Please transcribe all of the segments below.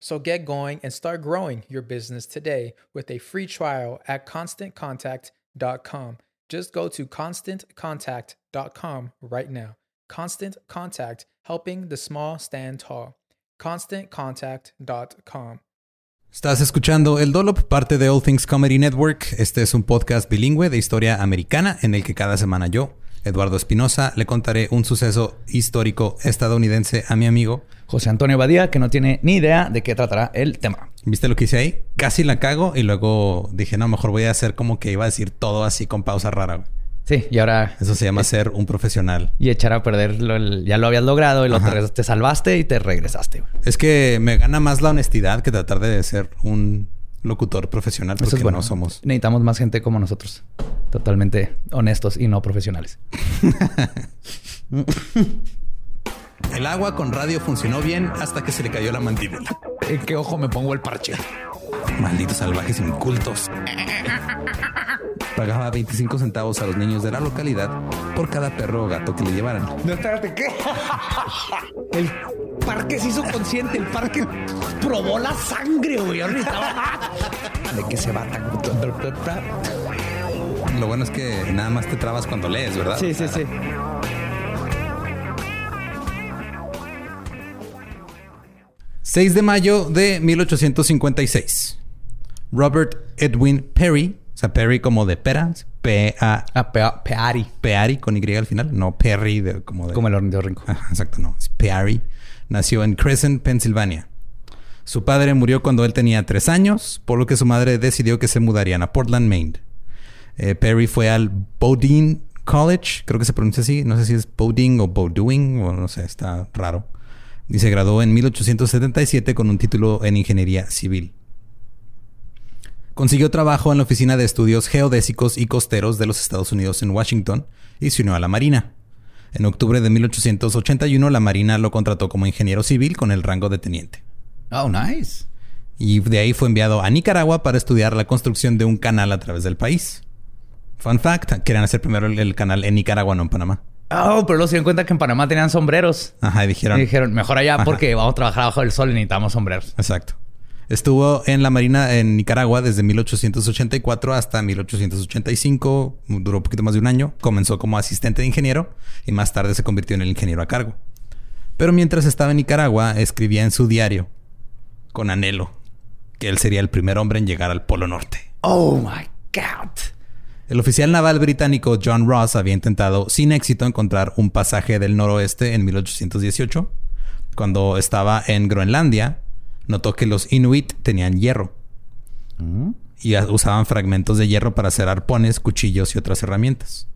So get going and start growing your business today with a free trial at constantcontact.com. Just go to constantcontact.com right now. Constant Contact, helping the small stand tall. ConstantContact.com. Estás escuchando El Dolop, parte de All Things Comedy Network. Este es un podcast bilingüe de historia americana en el que cada semana yo, Eduardo Espinosa, le contaré un suceso histórico estadounidense a mi amigo José Antonio Badía, que no tiene ni idea de qué tratará el tema. ¿Viste lo que hice ahí? Casi la cago y luego dije, no, mejor voy a hacer como que iba a decir todo así con pausa rara. Sí, y ahora... Eso se llama ser un profesional. Y echar a perder, lo, ya lo habías logrado y lo te, salvaste y te regresaste. Es que me gana más la honestidad que tratar de ser un locutor profesional porque es bueno. no somos. Necesitamos más gente como nosotros. Totalmente honestos y no profesionales. El agua con radio funcionó bien hasta que se le cayó la mandíbula. ¿En qué ojo me pongo el parche? Malditos salvajes incultos. Pagaba 25 centavos a los niños de la localidad por cada perro o gato que le llevaran. No, espérate, ¿qué? El parque se hizo consciente, el parque probó la sangre, güey. De que se va Lo bueno es que nada más te trabas cuando lees, ¿verdad? Sí, sí, sí. 6 de mayo de 1856. Robert Edwin Perry, sea, Perry como de pera, P-A... Ah, Peari. Peari con Y al final, no Perry de, como de... Como el ornitorrinco. exacto, no, es Peari. Nació en Crescent, Pensilvania. Su padre murió cuando él tenía tres años, por lo que su madre decidió que se mudarían a Portland, Maine. Eh, Perry fue al Bodine College, creo que se pronuncia así, no sé si es Bodine o Bowdoin, o no sé, está raro y se graduó en 1877 con un título en ingeniería civil. Consiguió trabajo en la Oficina de Estudios Geodésicos y Costeros de los Estados Unidos en Washington y se unió a la Marina. En octubre de 1881 la Marina lo contrató como ingeniero civil con el rango de teniente. Oh, nice. Y de ahí fue enviado a Nicaragua para estudiar la construcción de un canal a través del país. Fun fact, querían hacer primero el, canal en Nicaragua, no en Panamá. Oh, pero luego se dieron cuenta que en Panamá tenían sombreros. Ajá, y dijeron. Y dijeron, mejor allá Ajá. porque vamos a trabajar bajo el sol y necesitamos sombreros. Exacto. Estuvo en la Marina en Nicaragua desde 1884 hasta 1885. Duró un poquito más de un año. Comenzó como asistente de ingeniero y más tarde se convirtió en el ingeniero a cargo. Pero mientras estaba en Nicaragua, escribía en su diario, con anhelo, que él sería el primer hombre en llegar al Polo Norte. Oh my God. El oficial naval británico John Ross había intentado sin éxito encontrar un pasaje del noroeste en 1818. Cuando estaba en Groenlandia, notó que los Inuit tenían hierro y a- usaban fragmentos de hierro para hacer arpones, cuchillos y otras herramientas.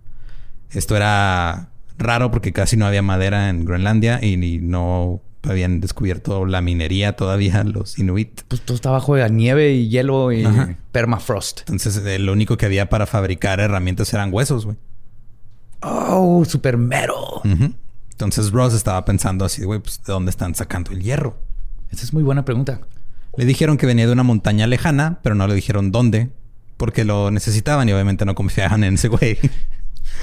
Esto era raro porque casi no había madera en Groenlandia y ni- no habían descubierto la minería todavía los Inuit. Pues todo está bajo de nieve y hielo y Ajá. permafrost. Entonces, eh, lo único que había para fabricar herramientas eran huesos, güey. Oh, super. Ujú. Entonces Ross estaba pensando así, güey, pues ¿de dónde están sacando el hierro? Esa es muy buena pregunta. Le dijeron que venía de una montaña lejana, pero no le dijeron dónde, porque lo necesitaban y obviamente no confiaban en ese güey.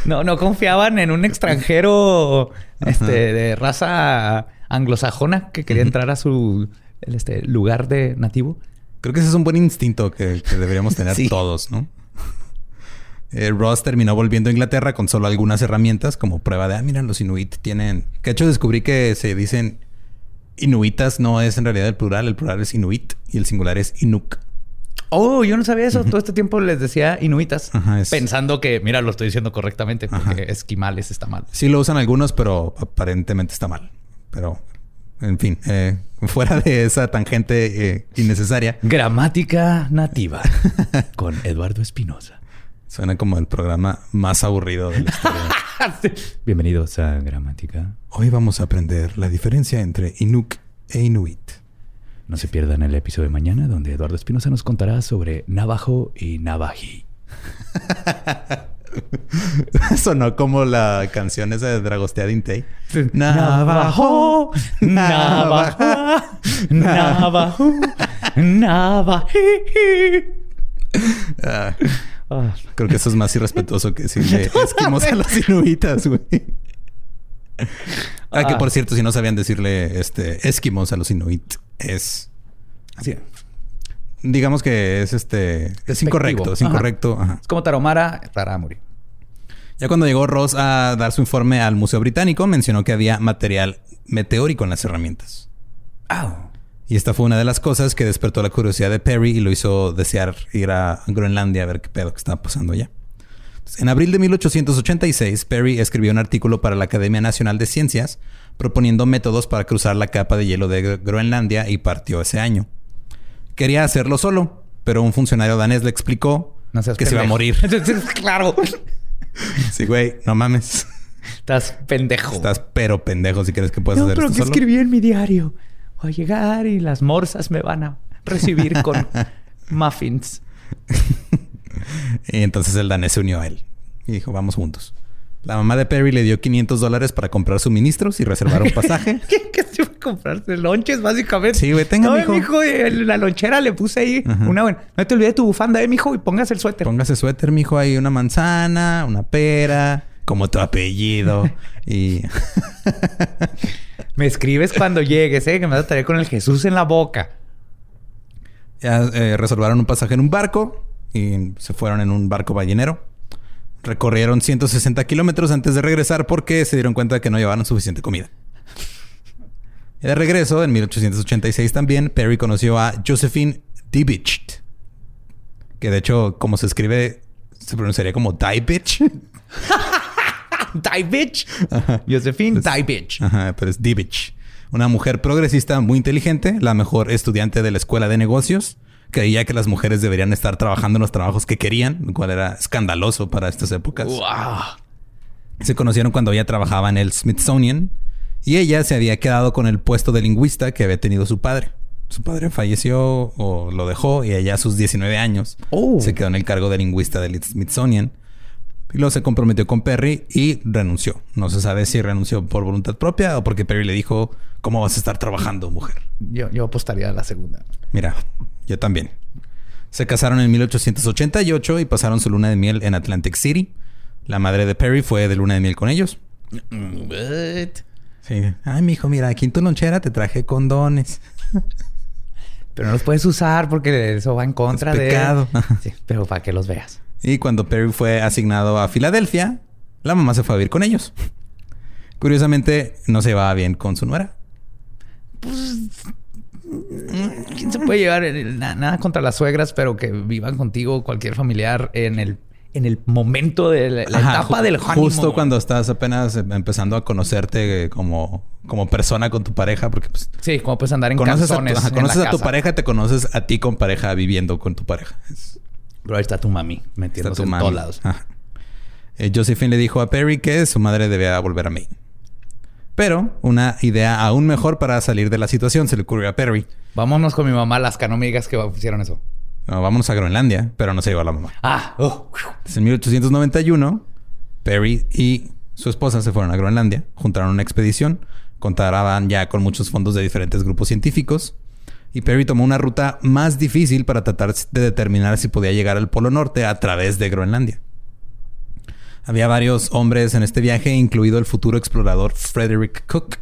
No, no confiaban en un extranjero este, de raza anglosajona que quería entrar a su este, lugar de nativo. Creo que ese es un buen instinto que, que deberíamos tener Sí. todos, ¿no? Eh, Ross terminó volviendo a Inglaterra con solo algunas herramientas como prueba de, ah, mira, los inuit tienen... Que de hecho descubrí que se dicen inuitas, no es en realidad el plural, el plural es inuit y el singular es inuk. Oh, yo no sabía eso. Todo este tiempo les decía inuitas, Ajá, es- pensando que, mira, lo estoy diciendo correctamente porque Ajá. esquimales está mal. Sí lo usan algunos, pero aparentemente está mal. Pero, en fin, eh, fuera de esa tangente eh, innecesaria, Gramática nativa con Eduardo Espinosa. Suena como el programa más aburrido de la historia. Bienvenidos a Gramática. Hoy vamos a aprender la diferencia entre Inuk e Inuit. No se pierdan el episodio de mañana donde Eduardo Espinosa nos contará sobre Navajo y Navají. Sonó como la canción esa de Dragostea Dintei. Navajo, Navajo, Navajo, Navají. Ah, creo que eso es más irrespetuoso que decirle esquimos a los inuitas, güey. Ah, que Ah. por cierto, si no sabían decirle este esquimos a los inuit, es sí. digamos que es este es incorrecto, es incorrecto. Ajá. Es como Tarahumara, Rarámuri. Ya cuando llegó Ross a dar su informe al Museo Británico, mencionó que había material meteórico en las herramientas. Ah, Y esta fue una de las cosas que despertó la curiosidad de Perry y lo hizo desear ir a Groenlandia a ver qué pedo que estaba pasando allá. Entonces, en abril de 1886, Perry escribió un artículo para la Academia Nacional de Ciencias proponiendo métodos para cruzar la capa de hielo de Gr- Groenlandia y partió ese año. Quería hacerlo solo, pero un funcionario danés le explicó no que se iba a morir. claro. Sí, güey, no mames. Estás pendejo. Estás pero pendejo si crees que puedes no, hacer pero esto que solo. escribí en mi diario. Voy a llegar y las morsas me van a recibir con muffins. Y entonces el danés se unió a él y dijo, vamos juntos. La mamá de Perry le dio 500 dólares para comprar suministros y reservar un pasaje. ¿Qué, qué se iba a comprarse? Lonches, básicamente. Sí, güey, tenga, no, mijo. mijo. La lonchera le puse ahí una buena. No te olvides tu bufanda, eh, mijo, y póngase el suéter. Póngase suéter, mijo, ahí una manzana, una pera, como tu apellido. y Me escribes cuando llegues, eh, que me vas a traer con el Jesús en la boca. ya eh, reservaron un pasaje en un barco y se fueron en un barco ballenero. Recorrieron 160 kilómetros antes de regresar porque se dieron cuenta de que no llevaban suficiente comida. Y de regreso, en 1886 también, Perry conoció a Josephine Dibich, que de hecho, como se escribe, se pronunciaría como Die Bitch. Die bitch. Josephine, die bitch. Ajá, pero es Dibich. Una mujer progresista muy inteligente, la mejor estudiante de la escuela de negocios. Creía que las mujeres deberían estar trabajando en los trabajos que querían, lo cual era escandaloso para estas épocas. Wow. Se conocieron cuando ella trabajaba en el Smithsonian y ella se había quedado con el puesto de lingüista que había tenido su padre. Su padre falleció o lo dejó y ella a sus 19 años Oh. se quedó en el cargo de lingüista del Smithsonian. Y luego se comprometió con Perry y renunció. No se sabe si renunció por voluntad propia o porque Perry le dijo, ¿cómo vas a estar trabajando, mujer? Yo, yo apostaría a la segunda. Mira, Yo también. Se casaron en 1888 y pasaron su luna de miel en Atlantic City. La madre de Perry fue de luna de miel con ellos. What? Sí. Ay, mijo, mira, aquí en tu lonchera te traje condones. Pero no los puedes usar porque eso va en contra Es de... pecado. Sí, pero para que los veas. Y cuando Perry fue asignado a Filadelfia, la mamá se fue a vivir con ellos. Curiosamente, no se llevaba bien con su nuera. ¿Quién se puede llevar? Nada contra las suegras, pero que vivan contigo cualquier familiar en el, en el momento de la, la Ajá, etapa del honeymoon. Justo cuando estás apenas em- empezando a conocerte como, como persona con tu pareja, porque pues, Sí, como puedes andar en conoces, a tu, ajá, conoces a tu casa. pareja, te conoces a ti con pareja viviendo con tu pareja. Es- Pero ahí está tu mami metiéndose tu en mami. todos lados. Eh, Josephine le dijo a Perry que su madre debía volver a Maine. Pero una idea aún mejor para salir de la situación se le ocurrió a Perry. Vámonos con mi mamá, Alaska. No me digas que hicieron eso. No, vámonos a Groenlandia, pero no se llevó a la mamá. Ah, oh. En 1891, Perry y su esposa se fueron a Groenlandia, juntaron una expedición, contaban ya con muchos fondos de diferentes grupos científicos, y Perry tomó una ruta más difícil para tratar de determinar si podía llegar al Polo Norte a través de Groenlandia. Había varios hombres en este viaje, incluido el futuro explorador Frederick Cook.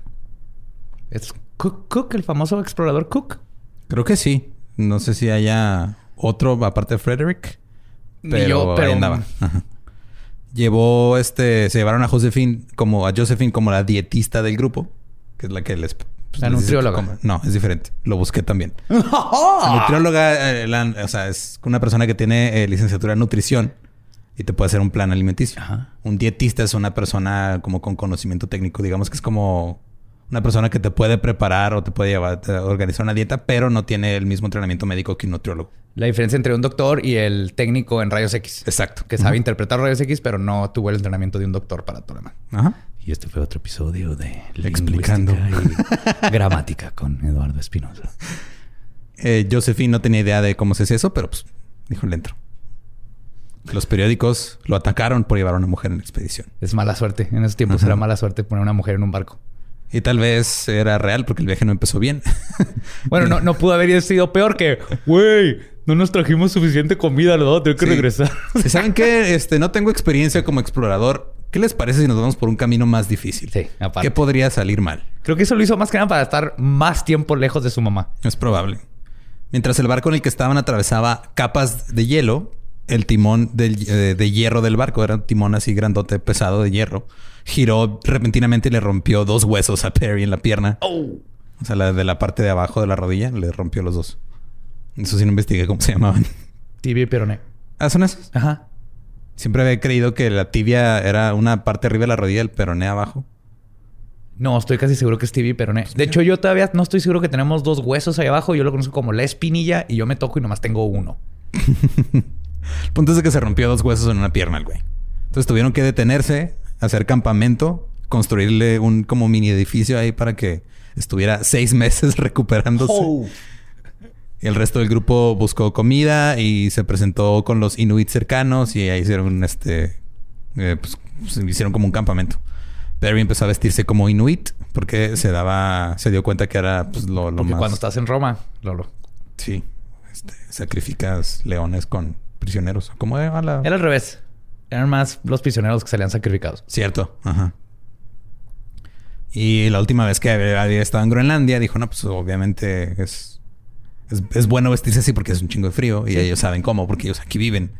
¿Es Cook, Cook, el famoso explorador Cook? Creo que sí. No sé si haya otro aparte de Frederick. Pero, yo, ahí pero- andaba. Ajá. Llevó este, se llevaron a Josephine como a Josephine como la dietista del grupo, que es la que les pues, La nutrióloga. No, es diferente. Lo busqué también. La nutrióloga, eh, la- o sea, es una persona que tiene eh, licenciatura en nutrición y te puede hacer un plan alimenticio. Ajá. Un dietista es una persona como con conocimiento técnico, digamos que es como una persona que te puede preparar o te puede llevar a organizar una dieta, pero no tiene el mismo entrenamiento médico que un nutriólogo. La diferencia entre un doctor y el técnico en rayos X. Exacto. Que sabe interpretar rayos X, pero no tuvo el entrenamiento de un doctor para todo lo demás. Ajá. Y este fue otro episodio de Explicando. Y gramática con Eduardo Espinosa. Eh, Josephine no tenía idea de cómo se hace eso, pero pues dijo le entro. Los periódicos lo atacaron por llevar a una mujer en la expedición. Es mala suerte. En esos tiempos Ajá. era mala suerte poner una mujer en un barco. Y tal vez era real porque el viaje no empezó bien. Bueno, no, no pudo haber sido peor que, güey, no nos trajimos suficiente comida, lo a tener que Sí. regresar. Saben que este, no tengo experiencia como explorador, ¿qué les parece si nos vamos por un camino más difícil? Sí, aparte. ¿Qué podría salir mal? Creo que eso lo hizo más que nada para estar más tiempo lejos de su mamá. Es probable. Mientras el barco en el que estaban atravesaba capas de hielo, el timón del- eh, de hierro del barco, era un timón así grandote, pesado de hierro, giró repentinamente y le rompió dos huesos a Perry en la pierna. O sea, la de la parte de abajo de la rodilla le rompió los dos. Eso sí no investigué cómo se llamaban. Tibia y peroné. Ah, son esos. Ajá. Siempre había creído que la tibia era una parte arriba de la rodilla, el peroné abajo. No, estoy casi seguro que es tibia y peroné. De hecho, yo todavía no estoy seguro que tenemos dos huesos ahí abajo. Yo lo conozco como la espinilla y yo me toco y nomás tengo uno. El punto es de que se rompió dos huesos en una pierna el güey. Entonces tuvieron que detenerse, hacer campamento, construirle un como mini edificio ahí para que estuviera seis meses recuperándose. Y el resto del grupo buscó comida y se presentó con los inuit cercanos y ahí hicieron este eh, pues, hicieron como un campamento. Perry empezó a vestirse como inuit porque se daba se dio cuenta que era pues, lo, lo Porque más cuando estás en Roma, Lolo. sí este, sacrificas leones con prisioneros como era la Era al revés. Eran más los prisioneros que salían sacrificados. Cierto, ajá. Y la última vez que había estado en Groenlandia, dijo, no, pues obviamente es, es, es bueno vestirse así porque es un chingo de frío y ellos saben cómo, porque ellos aquí viven.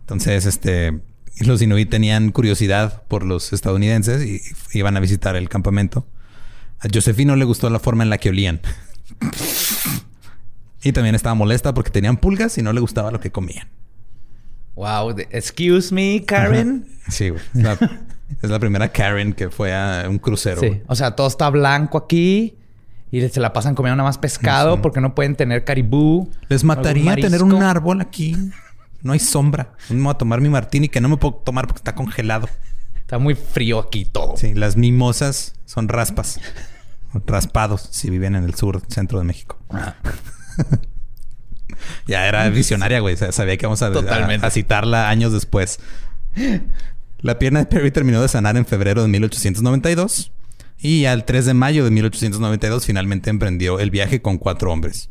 Entonces, este, los inuit tenían curiosidad por los estadounidenses y iban a visitar el campamento. A Josephine no le gustó la forma en la que olían. y también estaba molesta porque tenían pulgas y no le gustaba lo que comían. Wow. Excuse me, Karen. Sí, güey. Es la, es la primera Karen que fue a un crucero. Sí. güey. O sea, todo está blanco aquí. Y se la pasan comiendo nada más pescado Sí. porque no pueden tener caribú. Les mataría tener un árbol aquí. No hay sombra. Me voy a tomar mi martini que no me puedo tomar porque está congelado. Está muy frío aquí todo. Sí, las mimosas son raspas. Raspados si viven en el sur, centro de México. Ah. Ya era visionaria, güey. Sabía que a, a- a citarla años después. La pierna de Perry terminó de sanar en febrero de 1892 y al 3 de mayo de 1892 finalmente emprendió el viaje con cuatro hombres.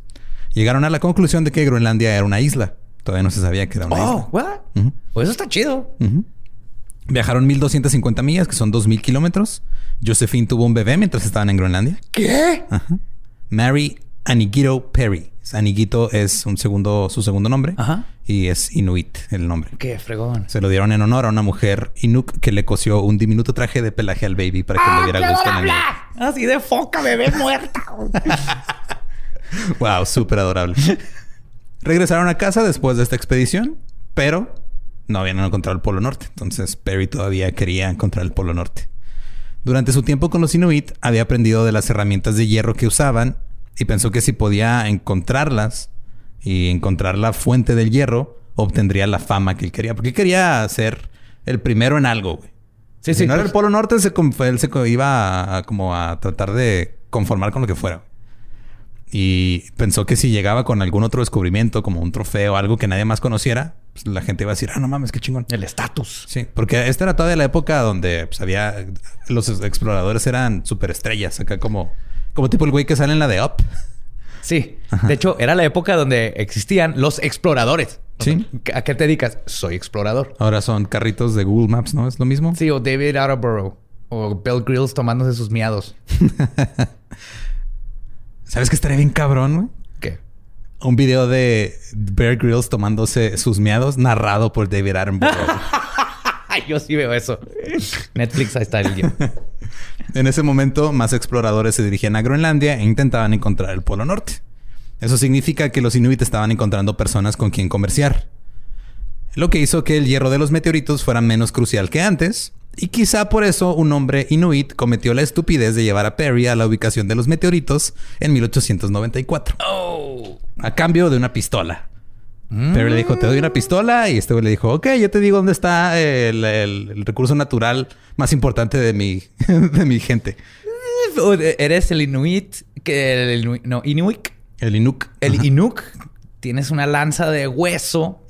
Llegaron a la conclusión de que Groenlandia era una isla. Todavía no se sabía que era una Oh, isla. what? Ujú. Pues eso está chido. Ujú. Viajaron 1250 millas, que son 2000 kilómetros. Josephine tuvo un bebé mientras estaban en Groenlandia. ¿Qué? Ajá. Mary Aniguito Perry. Aniguito es un segundo, su segundo nombre. Ajá. Y es Inuit el nombre. Qué fregón. Se lo dieron en honor a una mujer Inuk que le cosió un diminuto traje de pelaje al baby para que le diera gusto en el niño. Así de foca, bebé muerta. Wow, súper adorable. Regresaron a casa después de esta expedición, pero no habían encontrado el Polo Norte. Entonces Perry todavía quería encontrar el Polo Norte. Durante su tiempo con los Inuit, había aprendido de las herramientas de hierro que usaban y pensó que si podía encontrarlas y encontrar la fuente del hierro, obtendría la fama que él quería. Porque él quería ser el primero en algo, güey. Sí, si sí. no era pues- el Polo Norte, se con- él se iba a, a como a tratar de conformar con lo que fuera. Y pensó que si llegaba con algún otro descubrimiento, como un trofeo, algo que nadie más conociera, pues, la gente iba a decir, ah, no mames, qué chingón. El estatus. Sí, porque esta era todavía la época donde pues, había... Los exploradores eran superestrellas. Acá como... Como tipo el güey que sale en la de Up. Sí. De hecho, era la época donde existían los exploradores. Sí. ¿A qué te dedicas? Soy explorador. Ahora son carritos de Google Maps, ¿no? ¿Es lo mismo? Sí, o David Attenborough. O Bill Grills tomándose sus miados. ¿Sabes qué estaría bien cabrón, güey? ¿Qué? Un video de Bear Grylls tomándose sus miados narrado por David Attenborough. Yo sí veo eso. Netflix, ahí está el guion. en ese momento, más exploradores se dirigían a Groenlandia e intentaban encontrar el Polo Norte. Eso significa que los Inuit estaban encontrando personas con quien comerciar. Lo que hizo que el hierro de los meteoritos fuera menos crucial que antes. Y quizá por eso un hombre inuit cometió la estupidez de llevar a Perry a la ubicación de los meteoritos en 1894. A cambio de una pistola. Perry le dijo, te doy una pistola. Y este güey le dijo, ok, yo te digo dónde está el, el- el recurso natural más importante de mi, de mi gente. De- Eres el Inuit. Que el Inuit. No, Inuit. El Inuk. El Ajá. Inuk. Tienes una lanza de hueso.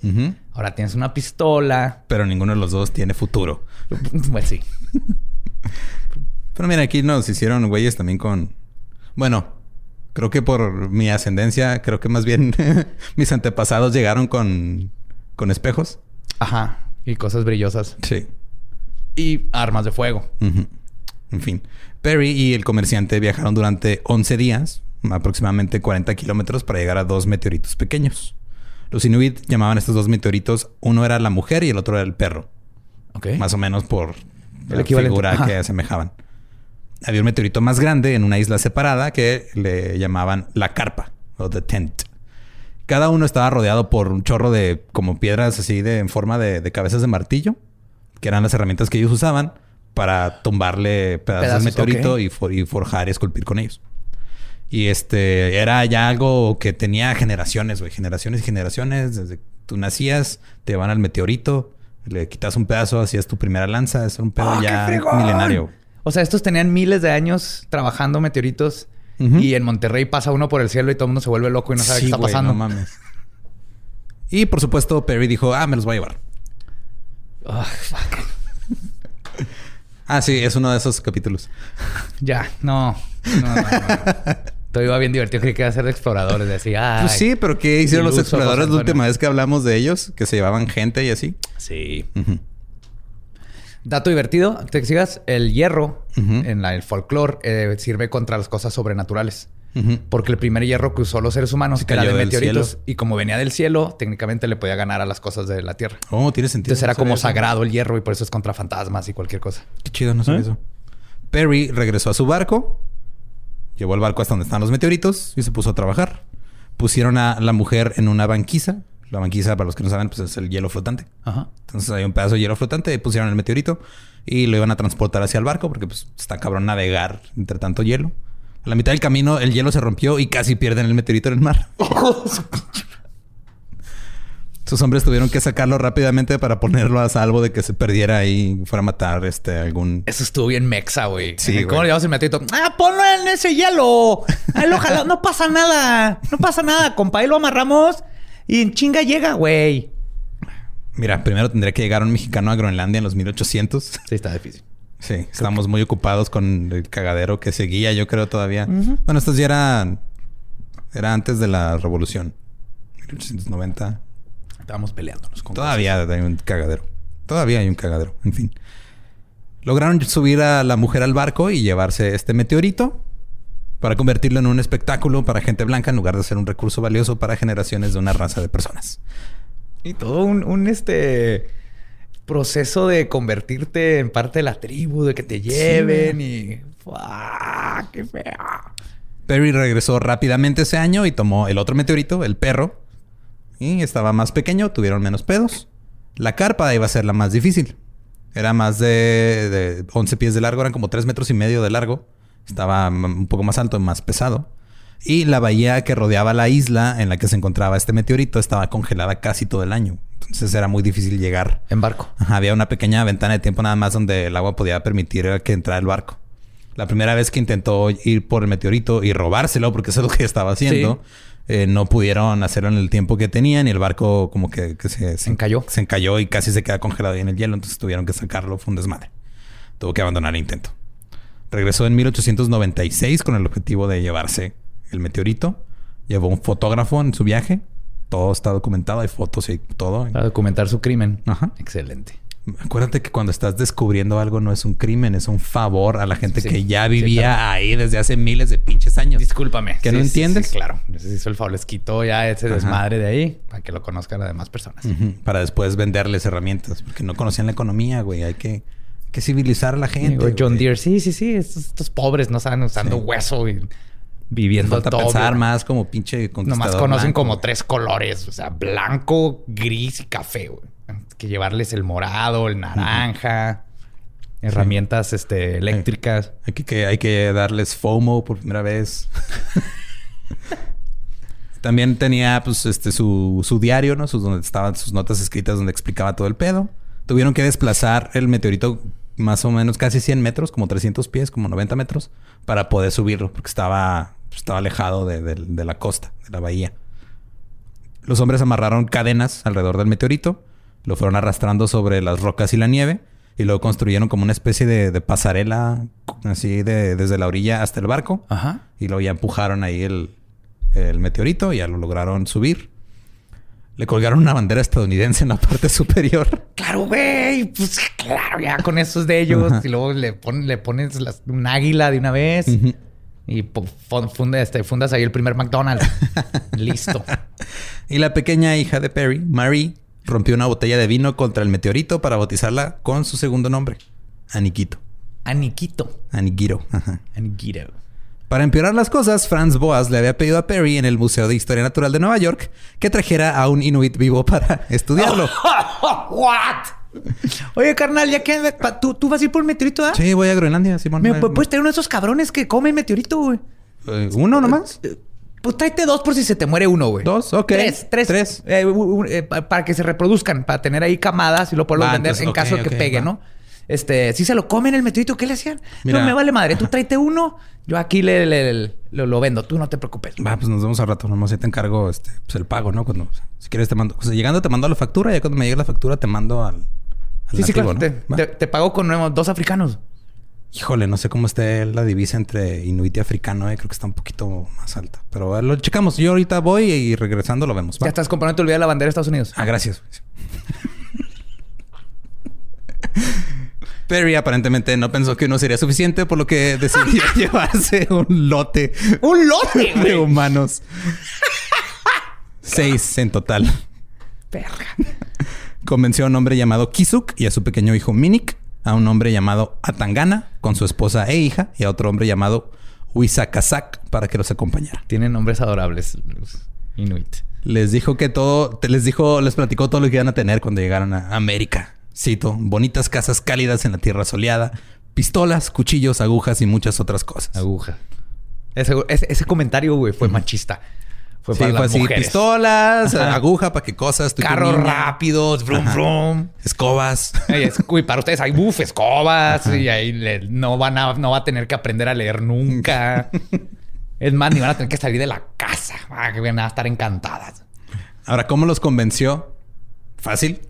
Ahora tienes una pistola. Pero ninguno de los dos tiene futuro. Pues sí. Pero mira, aquí nos hicieron güeyes también con... Bueno, creo que por mi ascendencia, creo que más bien mis antepasados llegaron con, con espejos. Ajá. Y cosas brillosas. Sí. Y armas de fuego. Ujú. En fin. Perry y el comerciante viajaron durante 11 días, aproximadamente 40 kilómetros, para llegar a dos meteoritos pequeños. Los Inuit llamaban a estos dos meteoritos, uno era la mujer y el otro era el perro. Ok. Más o menos por El la figura Ajá. que asemejaban. Había un meteorito más grande en una isla separada que le llamaban la carpa o the tent. Cada uno estaba rodeado por un chorro de como piedras así de en forma de, de cabezas de martillo, que eran las herramientas que ellos usaban para tumbarle pedazos, Pedazos, del meteorito y, for- y forjar y esculpir con ellos. Y este era ya algo que tenía generaciones, güey, generaciones y generaciones. Desde que tú nacías, te van al meteorito, le quitas un pedazo, hacías tu primera lanza. Es un pedo ¡Ah, ya milenario. O sea, estos tenían miles de años trabajando meteoritos. Y en Monterrey pasa uno por el cielo y todo el mundo se vuelve loco y no sabe Sí, qué está pasando. no mames. Y por supuesto, Perry dijo, ah, me los voy a llevar. Ah, fuck. Ah, sí, es uno de esos capítulos. Ya, no. No, no, no. Todo iba bien divertido. Creí que iba a ser de exploradores. De así. Pues sí, pero ¿qué hicieron los exploradores la última vez que hablamos de ellos? Que se llevaban gente y así. Sí. Dato divertido, que sigas, el hierro en la- el folclore eh, sirve contra las cosas sobrenaturales. Porque el primer hierro que usó los seres humanos era de meteoritos. cielo. Y como venía del cielo, técnicamente le podía ganar a las cosas de la tierra. Oh, tiene sentido. Entonces era No como eso. sagrado el hierro y por eso es contra fantasmas y cualquier cosa. Qué chido, no sabía ¿Eh? eso. Perry regresó a su barco, llevó el barco hasta donde están los meteoritos y se puso a trabajar. Pusieron a la mujer en una banquisa. La banquisa, para los que no saben, pues es el hielo flotante. Ajá. Entonces hay un pedazo de hielo flotante, pusieron el meteorito y lo iban a transportar hacia el barco porque pues está cabrón navegar entre tanto hielo. A la mitad del camino el hielo se rompió y casi pierden el meteorito en el mar. Sus hombres tuvieron que sacarlo rápidamente para ponerlo a salvo de que se perdiera ahí y fuera a matar este algún Eso estuvo bien mexa, güey. Sí, ¿Cómo le llevas el meteorito? ¡Ah, ponlo en ese hielo! Ahí lo jala- No pasa nada. No pasa nada, compa. Ahí lo amarramos y en chinga llega, güey. Mira, primero tendría que llegar un mexicano a Groenlandia en los 1800. Sí, está difícil. Sí, estamos muy ocupados con el cagadero que seguía, yo creo todavía. Bueno, estos ya eran Era antes de la revolución. 1890. Estábamos peleándonos con Todavía hay un cagadero. Todavía hay un cagadero. En fin. Lograron subir a la mujer al barco y llevarse este meteorito para convertirlo en un espectáculo para gente blanca en lugar de ser un recurso valioso para generaciones de una raza de personas. Y todo un, un, este proceso de convertirte en parte de la tribu, de que te lleven y. ¡Qué feo! Perry regresó rápidamente ese año y tomó el otro meteorito, el perro. Y estaba más pequeño, tuvieron menos pedos. La carpa iba a ser la más difícil. Era más de, de 11 pies de largo, eran como 3 metros y medio de largo. Estaba un poco más alto, más pesado. Y la bahía que rodeaba la isla en la que se encontraba este meteorito estaba congelada casi todo el año. Entonces era muy difícil llegar. En barco. Ajá, había una pequeña ventana de tiempo nada más donde el agua podía permitir que entrara el barco. La primera vez que intentó ir por el meteorito y robárselo, porque eso es lo que estaba haciendo, eh, no pudieron hacerlo en el tiempo que tenían y el barco como que, que se, Se encalló. Se encalló y casi se queda congelado ahí en el hielo. Entonces tuvieron que sacarlo. Fue un desmadre. Tuvo que abandonar el intento. Regresó en 1896 con el objetivo de llevarse el meteorito. Llevó un fotógrafo en su viaje. Todo está documentado, hay fotos y todo. Para documentar su crimen. Ajá. Excelente. Acuérdate que cuando estás descubriendo algo no es un crimen, es un favor a la gente Sí, que ya sí, vivía claro. ahí desde hace miles de pinches años. Discúlpame. ¿Que no Sí, entiendes? claro. Les hizo el favor, les quitó ya ese Ajá. desmadre de ahí para que lo conozcan las demás personas. Para después venderles herramientas, porque no conocían la economía, güey. Hay que, que civilizar a la gente. Digo, John. Deere, sí, sí, sí. Estos, estos pobres no saben usando Sí. hueso y viviendo Falta todo. pensar más como pinche conquistador Nomás conocen blanco, como güey. tres colores, o sea, blanco, gris y café, güey. Que llevarles el morado, el naranja, herramientas este, eléctricas. Hay que, que- hay que darles FOMO por primera vez. También tenía pues este su, su diario, ¿no? Sus, donde estaban sus notas escritas donde explicaba todo el pedo. Tuvieron que desplazar el meteorito más o menos casi 100 metros, como 300 pies, como 90 metros, para poder subirlo, porque estaba, pues, estaba alejado de, de- de la costa, de la bahía. Los hombres amarraron cadenas alrededor del meteorito, lo fueron arrastrando sobre las rocas y la nieve, y luego construyeron como una especie de, de pasarela, así de, desde la orilla hasta el barco, Ajá. y luego ya empujaron ahí el, el meteorito y ya lo lograron subir. Le colgaron una bandera estadounidense en la parte superior. Claro, güey. Pues claro, ya con esos de ellos. Ajá. Y luego le, pon- le pones las- un águila de una vez. Y este, fundas ahí el primer McDonald's. Listo. Y la pequeña hija de Perry, Marie, rompió una botella de vino contra el meteorito para bautizarla con su segundo nombre, Aniquito. Aniquito. Aniquiro. Ajá. Aniquito. Para empeorar las cosas, Franz Boas le había pedido a Perry en el Museo de Historia Natural de Nueva York que trajera a un inuit vivo para estudiarlo. What? Oye, carnal, ya que ¿tú, tú vas a ir por el meteorito, ¿ah? Sí, voy a Groenlandia, Simón. Me, Me- pu- puedes tener uno de esos cabrones que comen meteorito, güey. eh, ¿Uno nomás? Pues tráete dos por si se te muere uno, güey. Dos, ok. Tres, tres. Tres. Eh, eh, para que se reproduzcan, para tener ahí camadas y lo puedo vender entonces, en caso de que pegue, va. ¿no? Este, si se lo comen el meteorito, ¿qué le hacían? Mira. No me vale madre, tú tráete uno, yo aquí le, le- le- lo, lo vendo, tú no te preocupes. Va, pues nos vemos al rato. Nomás ahí te encargo este, pues el pago, ¿no? Cuando, si quieres te mando... O sea, llegando te mando la factura. Ya cuando me llegue la factura te mando al... al Sí, sí, claro. Te, ¿no? Va. te- te pago con nuevos dos africanos. Híjole, no sé cómo esté la divisa entre inuit y africano. eh. Creo que está un poquito más alta. Pero lo checamos. Yo ahorita voy y regresando lo vemos. ¿va? Ya estás comprando tu olvida la bandera de Estados Unidos. Ah, gracias. Perry aparentemente no pensó que uno sería suficiente, por lo que decidió llevarse un lote ¡Un lote, de humanos. Seis en total. Perra. Convenció a un hombre llamado Kisuk y a su pequeño hijo Minik, a un hombre llamado Atangana con su esposa e hija y a otro hombre llamado Wisakasak para que los acompañara. Tienen nombres adorables, los Inuit. Les dijo que todo, te les dijo, les platicó todo lo que iban a tener cuando llegaran a América. Cito, bonitas casas cálidas en la tierra soleada, pistolas, cuchillos, agujas y muchas otras cosas. Aguja. Ese, ese- ese comentario, güey, fue machista. Fue Sí, para fue las así, mujeres. pistolas, Ajá. aguja para qué cosas, y Carros rápidos, brum, brum. escobas. Es- uy, para ustedes hay buf, escobas y ahí le- no van a, no va a tener que aprender a leer nunca. es más, ni van a tener que salir de la casa. Ah, que van a estar encantadas. Ahora, ¿cómo los convenció? Fácil.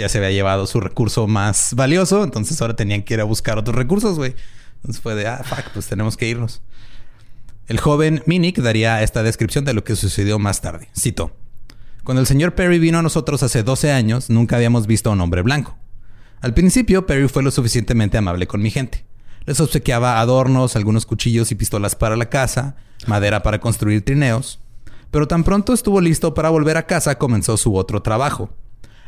Ya se había llevado su recurso más valioso, entonces ahora tenían que ir a buscar otros recursos, güey. Entonces fue de, ah, fuck, pues tenemos que irnos. El joven Minnick daría esta descripción de lo que sucedió más tarde. Cito. Cuando el señor Perry vino a nosotros hace 12 años, nunca habíamos visto a un hombre blanco. Al principio, Perry fue lo suficientemente amable con mi gente. Les obsequiaba adornos, algunos cuchillos y pistolas para la casa, madera para construir trineos. Pero tan pronto estuvo listo para volver a casa, comenzó su otro trabajo.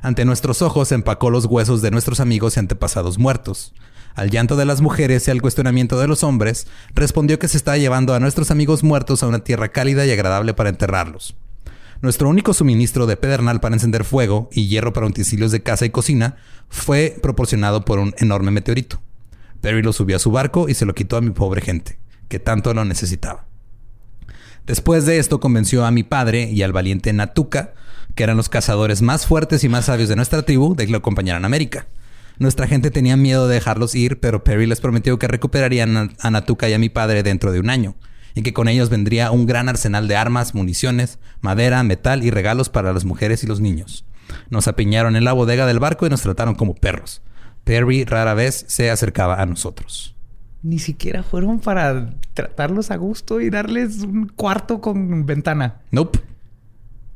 Ante nuestros ojos empacó los huesos de nuestros amigos y antepasados muertos. Al llanto de las mujeres y al cuestionamiento de los hombres, respondió que se estaba llevando a nuestros amigos muertos a una tierra cálida y agradable para enterrarlos. Nuestro único suministro de pedernal para encender fuego y hierro para utensilios de casa y cocina fue proporcionado por un enorme meteorito. Perry lo subió a su barco y se lo quitó a mi pobre gente, que tanto lo necesitaba. Después de esto convenció a mi padre y al valiente Natuka, que eran los cazadores más fuertes y más sabios de nuestra tribu, de que lo acompañaran a América. Nuestra gente tenía miedo de dejarlos ir, pero Perry les prometió que recuperarían a Natuka y a mi padre dentro de un año, y que con ellos vendría un gran arsenal de armas, municiones, madera, metal y regalos para las mujeres y los niños. Nos apiñaron en la bodega del barco y nos trataron como perros. Perry rara vez se acercaba a nosotros. Ni siquiera fueron para tratarlos a gusto y darles un cuarto con ventana. Nope.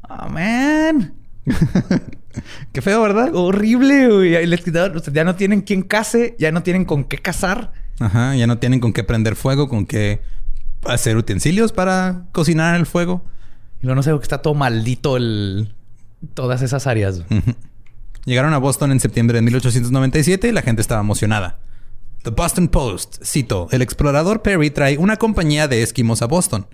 Oh, man. Qué feo, ¿verdad? Horrible, güey. Ya no tienen quien case, ya no tienen con qué cazar. Ajá, ya no tienen con qué prender fuego, con qué hacer utensilios para cocinar en el fuego. Y luego no sé que está todo maldito el... todas esas áreas. Llegaron a Boston en septiembre de 1897 y la gente estaba emocionada. The Boston Post, cito, el explorador Perry trae una compañía de esquimos a Boston.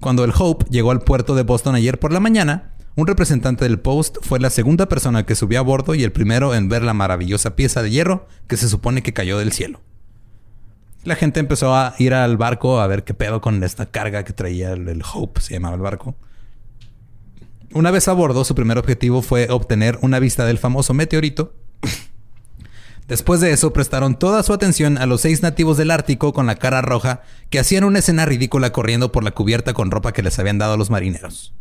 Cuando el Hope llegó al puerto de Boston ayer por la mañana, un representante del Post fue la segunda persona que subió a bordo y el primero en ver la maravillosa pieza de hierro que se supone que cayó del cielo. La gente empezó a ir al barco a ver qué pedo con esta carga que traía el, Hope, se llamaba el barco. Una vez a bordo, su primer objetivo fue obtener una vista del famoso meteorito. Después de eso, prestaron toda su atención a los seis nativos del Ártico con la cara roja que hacían una escena ridícula corriendo por la cubierta con ropa que les habían dado los marineros.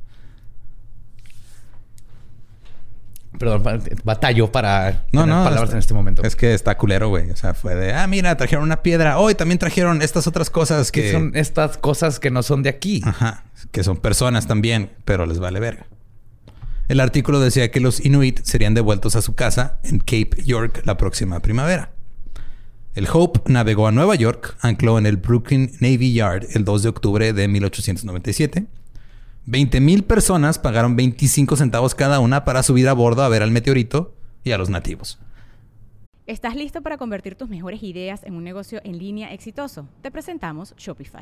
Perdón, batallo para No, tener no. palabras está- en este momento. Es que está culero, güey. O sea, fue de, ah, mira, trajeron una piedra. Hoy también trajeron estas otras cosas que que... son estas cosas que no son de aquí. Ajá, que son personas también, pero les vale verga. El artículo decía que los Inuit serían devueltos a su casa en Cape York la próxima primavera. El Hope navegó a Nueva York, ancló en el Brooklyn Navy Yard el 2 de octubre de 1897. 20.000 personas pagaron 25 centavos cada una para subir a bordo a ver al meteorito y a los nativos. ¿Estás listo para convertir tus mejores ideas en un negocio en línea exitoso? Te presentamos Shopify.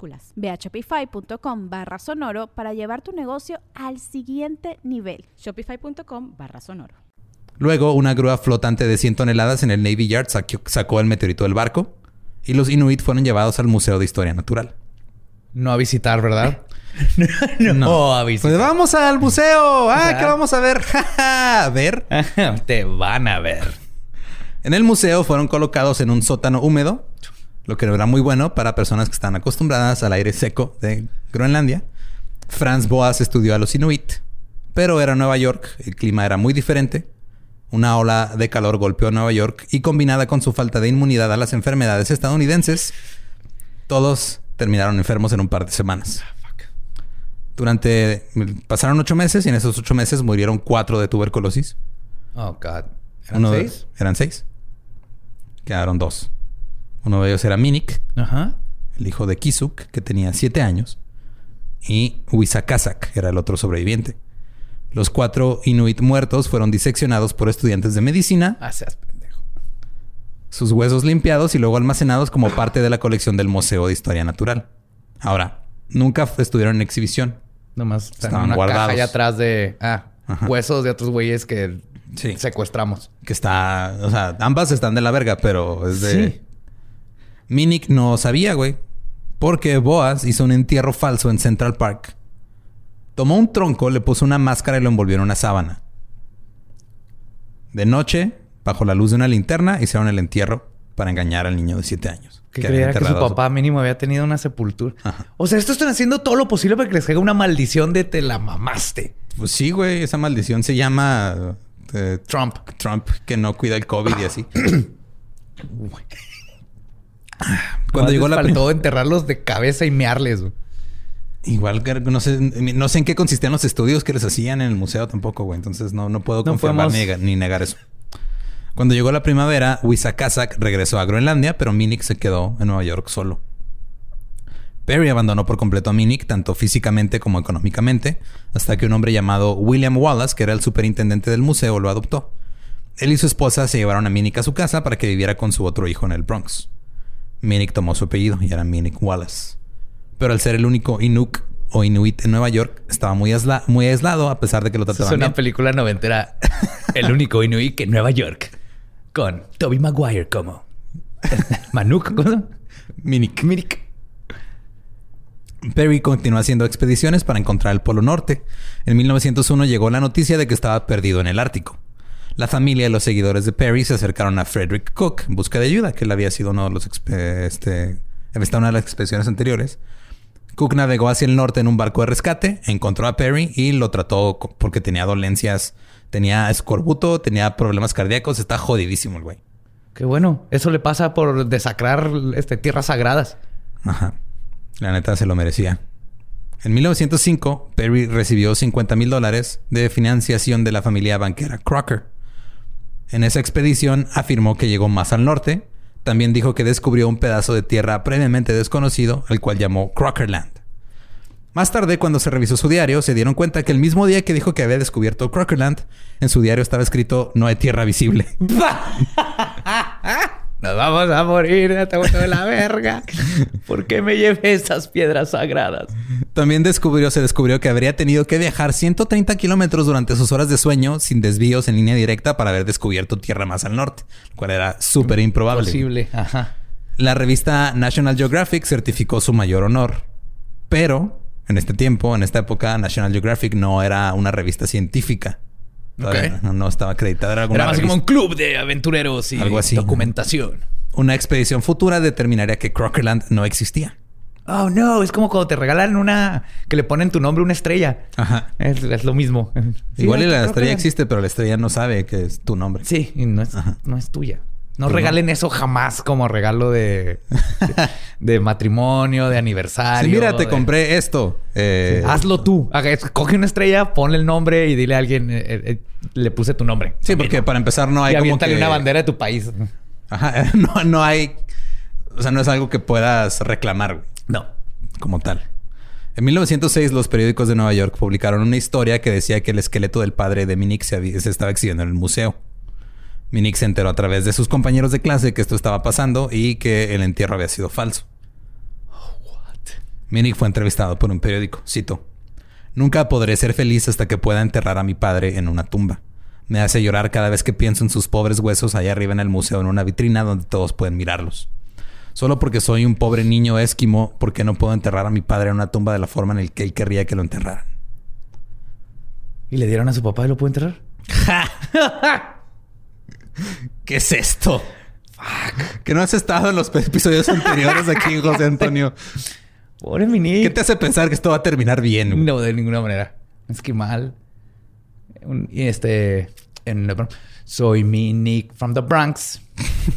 Ve a shopify.com barra sonoro para llevar tu negocio al siguiente nivel. Shopify.com barra sonoro. Luego, una grúa flotante de 100 toneladas en el Navy Yard saqueó- sacó el meteorito del barco y los Inuit fueron llevados al Museo de Historia Natural. No a visitar, ¿verdad? no, a visitar. Pues vamos al museo. Ah. ¿qué vamos a ver? a ver. Te van a ver. En el museo fueron colocados en un sótano húmedo, lo que era muy bueno para personas que están acostumbradas al aire seco de Groenlandia. Franz Boas estudió a los Inuit, pero era Nueva York, el clima era muy diferente. Una ola de calor golpeó a Nueva York y combinada con su falta de inmunidad a las enfermedades estadounidenses, todos terminaron enfermos en un par de semanas. Durante pasaron ocho meses y en esos ocho meses murieron cuatro de tuberculosis. Oh, God. ¿Eran Uno de- seis? eran seis. Quedaron dos. Uno de ellos era Minik, Ajá. el hijo de Kisuk, que tenía siete años. Y Wisakasak era el otro sobreviviente. Los cuatro Inuit muertos fueron diseccionados por estudiantes de medicina Ah, seas pendejo. sus huesos limpiados y luego almacenados como parte de la colección del Museo de Historia Natural. Ahora, nunca estuvieron en exhibición. Nomás Estaban en una guardados. caja allá atrás de ah, Ajá. huesos de otros güeyes que Sí. secuestramos. Que está, o sea, ambas están de la verga, pero es de... Sí. Minnick no sabía, güey. Porque Boaz hizo un entierro falso en Central Park. Tomó un tronco, le puso una máscara y lo envolvió en una sábana. De noche, bajo la luz de una linterna, hicieron el entierro para engañar al niño de 7 años. Que había creía que su papá mínimo había tenido una sepultura. Ajá. O sea, estos están haciendo todo lo posible para que les caiga una maldición de te la mamaste. Pues sí, güey, esa maldición se llama eh, Trump. Trump, que no cuida el COVID y así. Cuando llegó la faltó enterrarlos de cabeza y mearles. güey. Igual que no sé, no sé en qué consistían los estudios que les hacían en el museo tampoco, güey. Entonces no, no puedo No confirmar podemos- ni, nega- ni negar eso. Cuando llegó la primavera, Wisakazak regresó a Groenlandia, pero Minnick se quedó en Nueva York solo. Perry abandonó por completo a Minnick, tanto físicamente como económicamente, hasta que un hombre llamado William Wallace, que era el superintendente del museo, lo adoptó. Él y su esposa se llevaron a Minnick a su casa para que viviera con su otro hijo en el Bronx. Minnick tomó su apellido y era Minnick Wallace. Pero al ser el único Inuk o Inuit en Nueva York, estaba muy, muy aislado a pesar de que lo Esa es trataban una bien. película noventera. El único Inuit en Nueva York. Con Toby Maguire como Manuk. Perry continuó haciendo expediciones para encontrar el Polo Norte. En 1901 llegó la noticia de que estaba perdido en el Ártico. La familia y los seguidores de Perry se acercaron a Frederick Cook en busca de ayuda, que él había sido uno de los este, estado en una de las expediciones anteriores. Cook navegó hacia el norte en un barco de rescate, encontró a Perry y lo trató porque tenía dolencias, tenía escorbuto, tenía problemas cardíacos, está jodidísimo el güey. Qué bueno. Eso le pasa por desacrar este, tierras sagradas. Ajá. La neta se lo merecía. En 1905, Perry recibió 50 mil dólares de financiación de la familia banquera Crocker. En esa expedición afirmó que llegó más al norte. También dijo que descubrió un pedazo de tierra previamente desconocido, al cual llamó Crockerland. Más tarde, cuando se revisó su diario, se dieron cuenta que el mismo día que dijo que había descubierto Crockerland, en su diario estaba escrito no hay tierra visible. Nos vamos a morir, ya te boto de la verga. ¿Por qué me llevé esas piedras sagradas? También descubrió, se descubrió que habría tenido que viajar 130 kilómetros durante sus horas de sueño sin desvíos en línea directa para haber descubierto tierra más al norte, lo cual era súper improbable. Posible. Ajá. La revista National Geographic certificó su mayor honor, pero en este tiempo, en esta época, National Geographic no era una revista científica. No, no estaba acreditada. Era, Era más como un club de aventureros y Algo así. documentación. Una expedición futura determinaría que Crockerland no existía. Oh, no. Es como cuando te regalan una... Que le ponen tu nombre una estrella. Ajá. Es, es lo mismo. Sí, Igual y la estrella existe, pero la estrella no sabe que es tu nombre. Sí, y no es, no es tuya. No Pues no. regalen eso jamás como regalo de, de, de matrimonio, de aniversario. Sí, mira, te de- compré esto. Eh, Hazlo tú. Coge una estrella, ponle el nombre y dile a alguien, eh, eh, le puse tu nombre. Sí, porque para empezar no hay y como que... una bandera de tu país. Ajá, no, no hay... O sea, no es algo que puedas reclamar güey, No. como tal. En 1906 los periódicos de Nueva York publicaron una historia que decía que el esqueleto del padre de Minnick se, había- se estaba exhibiendo en el museo. Minnick se enteró a través de sus compañeros de clase que esto estaba pasando y que el entierro había sido falso. Minnick fue entrevistado por un periódico. Cito. Nunca podré ser feliz hasta que pueda enterrar a mi padre en una tumba. Me hace llorar cada vez que pienso en sus pobres huesos allá arriba en el museo en una vitrina donde todos pueden mirarlos. Solo porque soy un pobre niño esquimo, ¿por qué no puedo enterrar a mi padre en una tumba de la forma en la que él querría que lo enterraran? ¿Y le dieron a su papá y lo pudo enterrar? ¿Qué es esto? Que no has estado en los episodios anteriores aquí, José Antonio. Pobre mi niño. ¿Qué te hace pensar que esto va a terminar bien? güey? No, de ninguna manera. Esquimal. Un- y este. En. Soy mi Nick from the Bronx.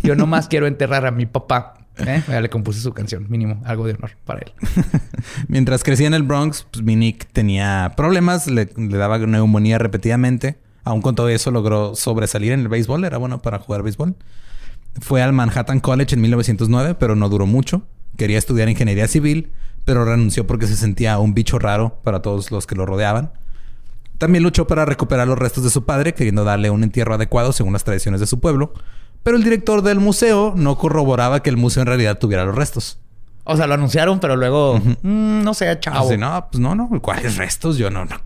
Yo nomás quiero enterrar a mi papá. ¿Eh? Ya le compuse su canción, mínimo, algo de honor para él. Mientras crecía en el Bronx, pues, mi Nick tenía problemas, le, le daba neumonía repetidamente. Aún con todo eso logró sobresalir en el béisbol, era bueno para jugar béisbol. Fue al Manhattan College en 1909, pero no duró mucho. Quería estudiar ingeniería civil, pero renunció porque se sentía un bicho raro para todos los que lo rodeaban. También luchó para recuperar los restos de su padre, queriendo darle un entierro adecuado según las tradiciones de su pueblo, Pero el director del museo no corroboraba que el museo en realidad tuviera los restos. O sea, lo anunciaron, pero luego, mm, no sé, chavo. Así, no, pues no, no, ¿cuáles restos? Yo no, no.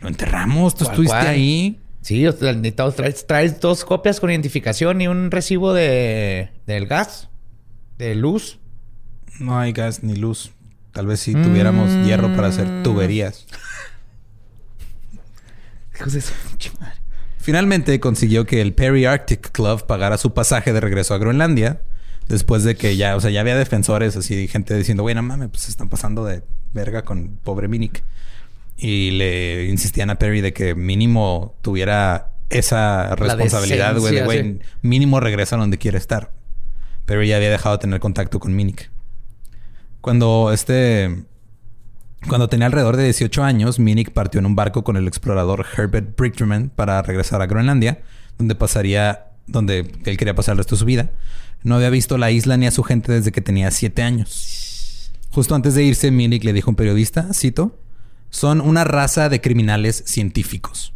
Lo enterramos, tú ¿Cuál, estuviste cuál? ahí. Sí, o sea, necesitamos, traes, traes dos copias con identificación y un recibo de del gas, de luz. No hay gas ni luz. Tal vez si tuviéramos Mm. hierro para hacer tuberías. Hijos de su pinche madre. Finalmente consiguió que el Perry Arctic Club pagara su pasaje de regreso a Groenlandia. Después de que ya, o sea, ya había defensores así, gente diciendo, güey, no mames, pues se están pasando de verga con pobre Minik. Y le insistían a Perry de que mínimo tuviera esa responsabilidad, güey, de mínimo regresa a donde quiere estar. Perry ya había dejado de tener contacto con Minik. Cuando este cuando tenía alrededor de 18 años, Minik partió en un barco con el explorador Herbert Brickman para regresar a Groenlandia, donde pasaría, donde él quería pasar el resto de su vida. No había visto la isla ni a su gente desde que tenía 7 años. Justo antes de irse, Minik le dijo a un periodista, cito, son una raza de criminales científicos.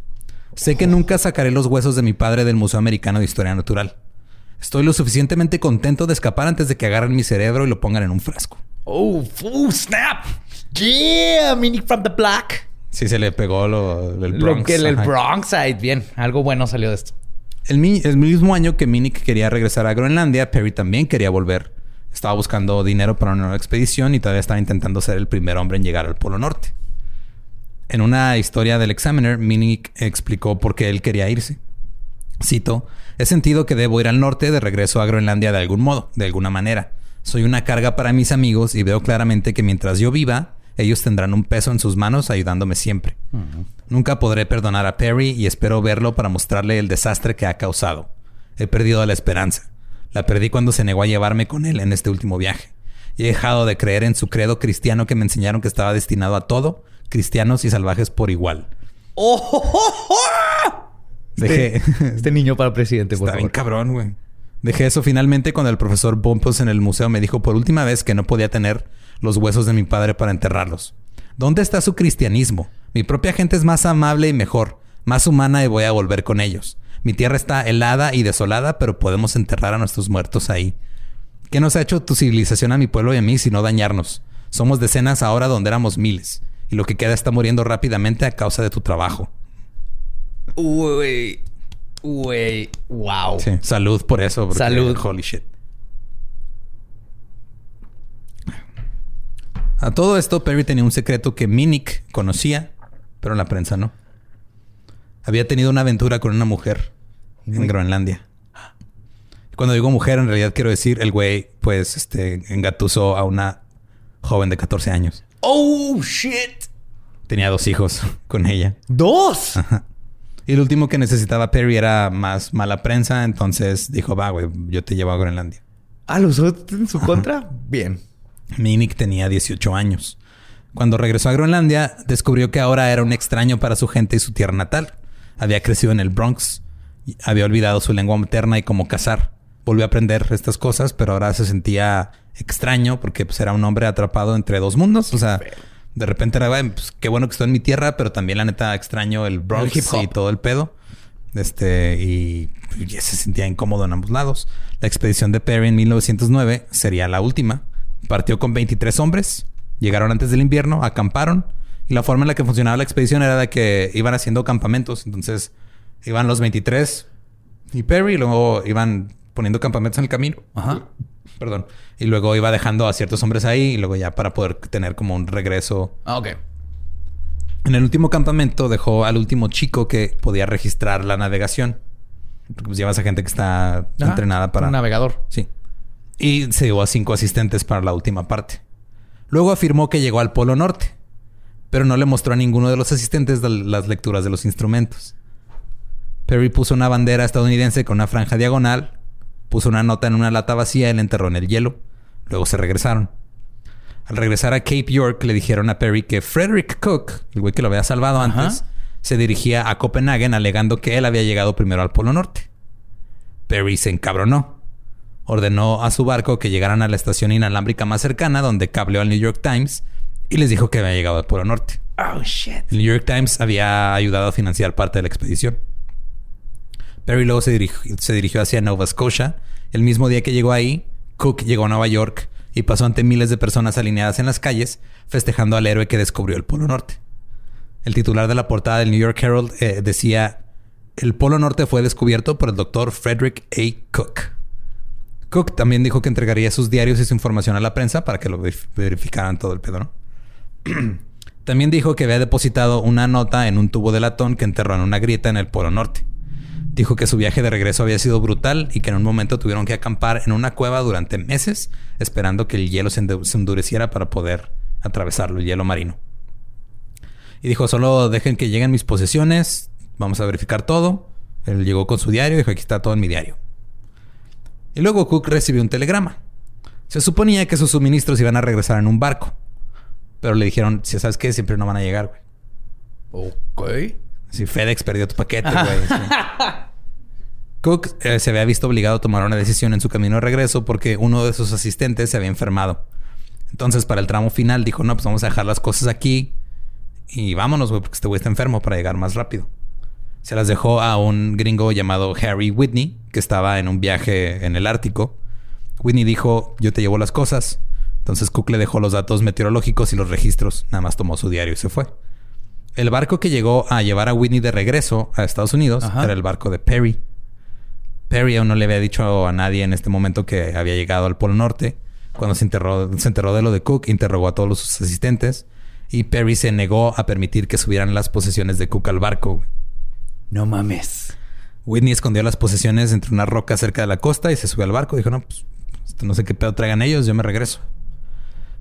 Sé que nunca sacaré los huesos de mi padre del Museo Americano de Historia Natural. Estoy lo suficientemente contento de escapar antes de que agarren mi cerebro y lo pongan en un frasco. Oh, oh, snap. Yeah, Mini from the Black. Sí, se le pegó lo, el Lo Bronx. que el. Bronx side. Bien, algo bueno salió de esto. El, el mismo año que Minik quería regresar a Groenlandia, Perry también quería volver. Estaba buscando dinero para una nueva expedición y todavía estaba intentando ser el primer hombre en llegar al Polo Norte. En una historia del Examiner, Minik explicó por qué él quería irse. Cito, he sentido que debo ir al norte de regreso a Groenlandia de algún modo, de alguna manera. Soy una carga para mis amigos y veo claramente que mientras yo viva, ellos tendrán un peso en sus manos ayudándome siempre. Nunca podré perdonar a Perry y espero verlo para mostrarle el desastre que ha causado. He perdido la esperanza. La perdí cuando se negó a llevarme con él en este último viaje. Y he dejado de creer en su credo cristiano que me enseñaron que estaba destinado a todo, cristianos y salvajes por igual. Dejé... Este niño para presidente, por Está bien favor. cabrón, güey. Dejé eso finalmente cuando el profesor Bumpus en el museo me dijo por última vez que no podía tener los huesos de mi padre para enterrarlos. ¿Dónde está su cristianismo? Mi propia gente es más amable y mejor, más humana y voy a volver con ellos. Mi tierra está helada y desolada, pero podemos enterrar a nuestros muertos ahí. ¿Qué nos ha hecho tu civilización a mi pueblo y a mí sino dañarnos? Somos decenas ahora donde éramos miles, y lo que queda está muriendo rápidamente a causa de tu trabajo. Uy, uy, wow. Sí, salud por eso. Salud. Holy shit. A todo esto, Perry tenía un secreto que Minik conocía, pero la prensa no. Había tenido una aventura con una mujer en Groenlandia. Cuando digo mujer, en realidad quiero decir el güey, pues, este, engatusó a una joven de 14 años. Oh, shit. Tenía dos hijos con ella. Dos. Y lo último que necesitaba Perry era más mala prensa, entonces dijo, va, güey, yo te llevo a Groenlandia. Ah, ¿lo usó en su contra? Bien. Minik tenía 18 años. Cuando regresó a Groenlandia, descubrió que ahora era un extraño para su gente y su tierra natal. Había crecido en el Bronx, había olvidado su lengua materna y cómo cazar. Volvió a aprender estas cosas, pero ahora se sentía extraño porque pues, era un hombre atrapado entre dos mundos. O sea, de repente era, "Güey, pues, qué bueno que estoy en mi tierra, pero también la neta extraño el Bronx El hip hop. y todo el pedo. Este, y se sentía incómodo en ambos lados. La expedición de Perry en 1909 sería la última. Partió con 23 hombres, llegaron antes del invierno, acamparon. Y la forma en la que funcionaba la expedición era de que iban haciendo campamentos. Entonces, iban los 23 y Perry, y luego iban poniendo campamentos en el camino. Ajá. Perdón. Y luego iba dejando a ciertos hombres ahí y luego ya para poder tener como un regreso Ah, ok. en el último campamento dejó al último chico que podía registrar la navegación. Porque pues llevas a gente que está Ajá. entrenada para... Un navegador. Sí. Y se llevó a cinco asistentes para la última parte. Luego afirmó que llegó al Polo Norte, pero no le mostró a ninguno de los asistentes las lecturas de los instrumentos. Perry puso una bandera estadounidense con una franja diagonal, puso una nota en una lata vacía y la enterró en el hielo. Luego se regresaron. Al regresar a Cape York, le dijeron a Perry que Frederick Cook, el güey que lo había salvado Ajá. antes, se dirigía a Copenhague alegando que él había llegado primero al Polo Norte. Perry se encabronó. Ordenó a su barco que llegaran a la estación inalámbrica más cercana, donde cableó al New York Times, y les dijo que había llegado al Polo Norte. Oh, shit. El New York Times había ayudado a financiar parte de la expedición. Perry luego se, dirigi- se dirigió hacia Nova Scotia. El mismo día que llegó ahí, Cook llegó a Nueva York y pasó ante miles de personas alineadas en las calles, festejando al héroe que descubrió el Polo Norte. El titular de la portada del New York Herald eh, decía: El Polo Norte fue descubierto por el doctor Frederick A. Cook. Cook también dijo que entregaría sus diarios y su información a la prensa para que lo verif- verificaran todo el pedo, ¿no? También dijo que había depositado una nota en un tubo de latón que enterró en una grieta en el Polo Norte. Dijo que su viaje de regreso había sido brutal y que en un momento tuvieron que acampar en una cueva durante meses esperando que el hielo se endu- se endureciera para poder atravesarlo, el hielo marino. Y dijo, solo dejen que lleguen mis posesiones, vamos a verificar todo. Él llegó con su diario y dijo, aquí está todo en mi diario. Y luego Cook recibió un telegrama. Se suponía que sus suministros iban a regresar en un barco. Pero le dijeron, si sabes qué, siempre no van a llegar, güey. Ok. Si FedEx perdió tu paquete, güey. sí. Cook eh, se había visto obligado a tomar una decisión en su camino de regreso porque uno de sus asistentes se había enfermado. Entonces, para el tramo final, dijo: No, pues vamos a dejar las cosas aquí y vámonos, güey, porque este güey está enfermo para llegar más rápido. Se las dejó a un gringo llamado Harry Whitney, que estaba en un viaje en el Ártico. Whitney dijo: Yo te llevo las cosas. Entonces Cook le dejó los datos meteorológicos y los registros. Nada más tomó su diario y se fue. El barco que llegó a llevar a Whitney de regreso a Estados Unidos Ajá. era el barco de Perry. Perry aún no le había dicho a nadie en este momento que había llegado al Polo Norte. Cuando se enterró, se de lo de Cook, interrogó a todos sus asistentes y Perry se negó a permitir que subieran las posesiones de Cook al barco. No mames. Whitney escondió las posesiones entre una roca cerca de la costa y se subió al barco. Dijo, no, pues no sé qué pedo traigan ellos, yo me regreso.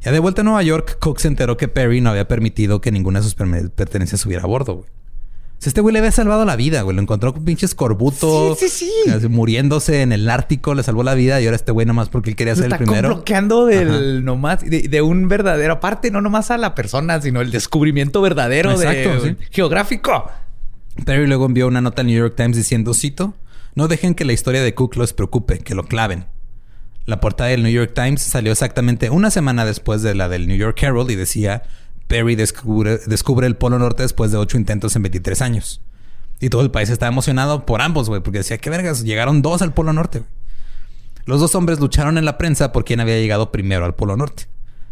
Ya de vuelta a Nueva York, Cook se enteró que Perry no había permitido que ninguna de sus pertenencias subiera a bordo, güey. O sea, este güey le había salvado la vida, güey. Lo encontró con pinche escorbuto. Sí, sí, sí. Muriéndose en el Ártico, le salvó la vida. Y ahora este güey nomás porque él quería Se ser el está primero. bloqueando del nomás, de, de un verdadero, aparte, no nomás a la persona, sino el descubrimiento verdadero Exacto, de sí. geográfico. Perry luego envió una nota al New York Times diciendo, cito, no dejen que la historia de Cook los preocupe, que lo claven. La portada del New York Times salió exactamente una semana después de la del New York Herald y decía, Perry descubre, el Polo Norte después de ocho intentos en 23 años. Y todo el país estaba emocionado por ambos, güey, porque decía, qué vergas, llegaron dos al Polo Norte. güey". Los dos hombres lucharon en la prensa por quién había llegado primero al Polo Norte.